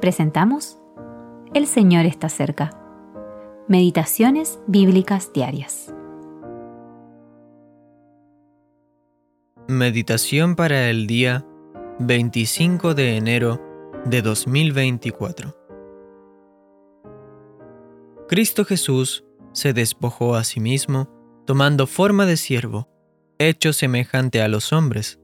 presentamos El Señor está cerca. Meditaciones bíblicas diarias. Meditación para el día 25 de enero de 2024. Cristo Jesús se despojó a sí mismo, tomando forma de siervo, hecho semejante a los hombres,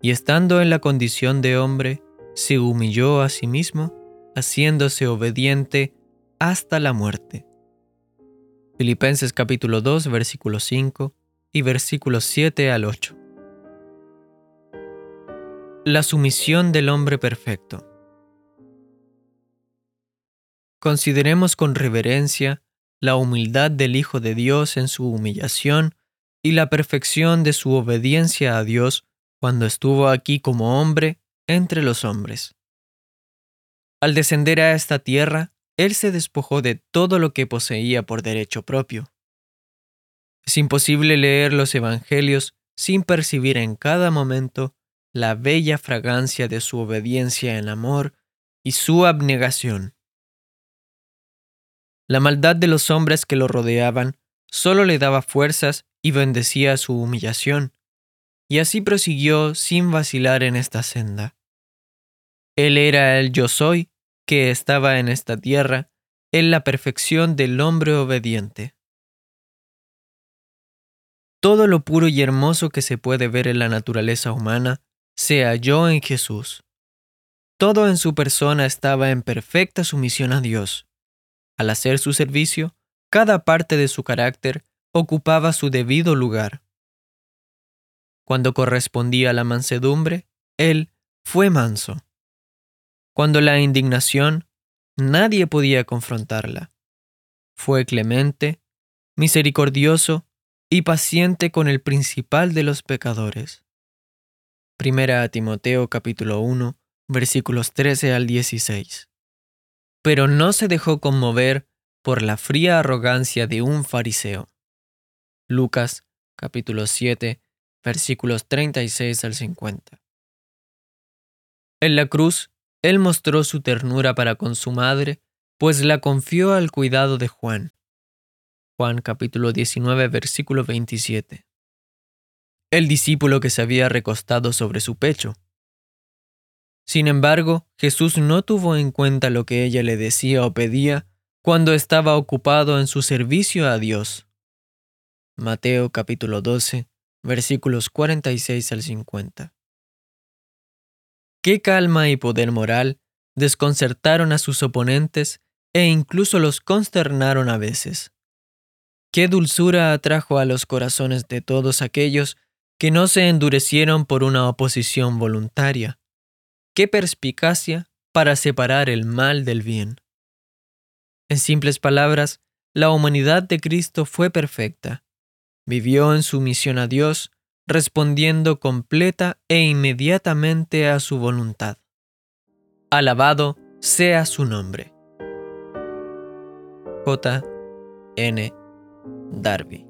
y estando en la condición de hombre, se humilló a sí mismo, haciéndose obediente hasta la muerte. Filipenses capítulo 2, versículo 5 y versículos 7 al 8. La sumisión del hombre perfecto. Consideremos con reverencia la humildad del Hijo de Dios en su humillación y la perfección de su obediencia a Dios cuando estuvo aquí como hombre entre los hombres. Al descender a esta tierra, Él se despojó de todo lo que poseía por derecho propio. Es imposible leer los Evangelios sin percibir en cada momento la bella fragancia de su obediencia en amor y su abnegación. La maldad de los hombres que lo rodeaban solo le daba fuerzas y bendecía su humillación, y así prosiguió sin vacilar en esta senda. Él era el yo soy que estaba en esta tierra, en la perfección del hombre obediente. Todo lo puro y hermoso que se puede ver en la naturaleza humana se halló en Jesús. Todo en su persona estaba en perfecta sumisión a Dios. Al hacer su servicio, cada parte de su carácter ocupaba su debido lugar. Cuando correspondía a la mansedumbre, él fue manso. Cuando la indignación, nadie podía confrontarla. Fue clemente, misericordioso y paciente con el principal de los pecadores. Primera a Timoteo capítulo 1, versículos 13 al 16. Pero no se dejó conmover por la fría arrogancia de un fariseo. Lucas capítulo 7, versículos 36 al 50. En la cruz, él mostró su ternura para con su madre, pues la confió al cuidado de Juan. Juan capítulo 19, versículo 27. El discípulo que se había recostado sobre su pecho. Sin embargo, Jesús no tuvo en cuenta lo que ella le decía o pedía cuando estaba ocupado en su servicio a Dios. Mateo capítulo 12, versículos 46 al 50. Qué calma y poder moral desconcertaron a sus oponentes e incluso los consternaron a veces. Qué dulzura atrajo a los corazones de todos aquellos que no se endurecieron por una oposición voluntaria. Qué perspicacia para separar el mal del bien. En simples palabras, la humanidad de Cristo fue perfecta Vivió en sumisión a Dios, respondiendo completa e inmediatamente a su voluntad. Alabado sea su nombre. J. N. Darby